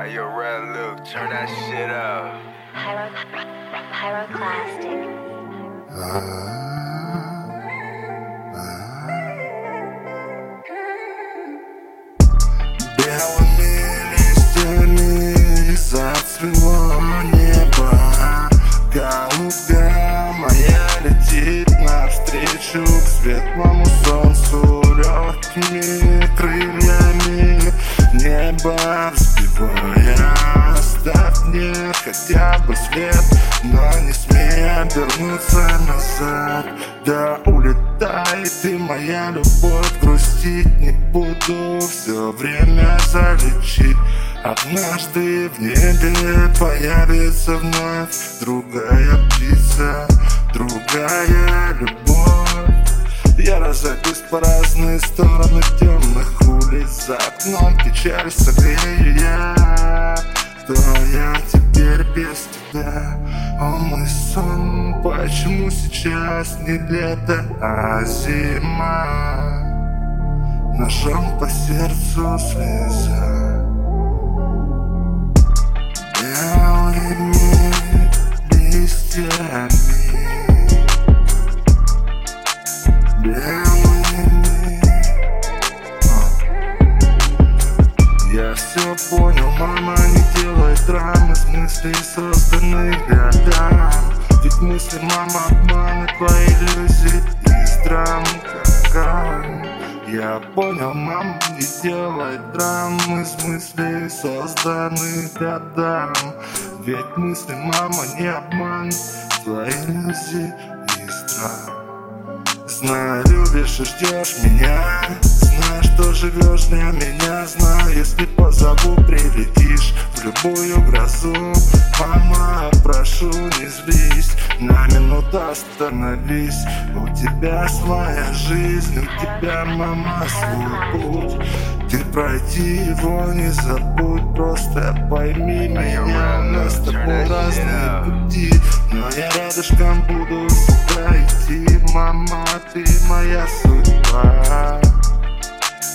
Hey, yo, Red Luke, turn that shit up. Pyro, pyroclastic. Зацвело небо Голубя моя летит навстречу к светлому солнцу Легкими крыльями небо взбивая Оставь мне хотя бы след, но не смей обернуться назад. Да улетай ты, моя любовь, грустить не буду Все время залечить. Однажды в небе появится вновь Другая птица, другая Я разойдусь по разные стороны темных улиц За окном печаль согрею я Кто я теперь без тебя? О мой сон, почему сейчас не лето, а зима? Ножом по сердцу слеза Белыми листьями Я все понял, мама, не делай драмы С мыслей созданных годам Ведь мысли, мама, обманы Твои иллюзии из драм как Я понял, мама, не делай драмы С мыслей созданных годам Ведь мысли, мама, не обман Твои иллюзии из драм Знаю, любишь и ждешь меня. Знаю, что живешь для меня. Знаю, если позову, прилетишь В любую грозу. Мама, прошу, не злись На минуту остановись. У тебя своя жизнь У тебя, мама, свой путь. Ты пройди его не забудь Просто пойми меня. У нас с тобой разные пути Но я рядышком буду ты моя судьба.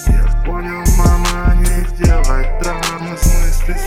Я понял, мама, не делай драмы С мысли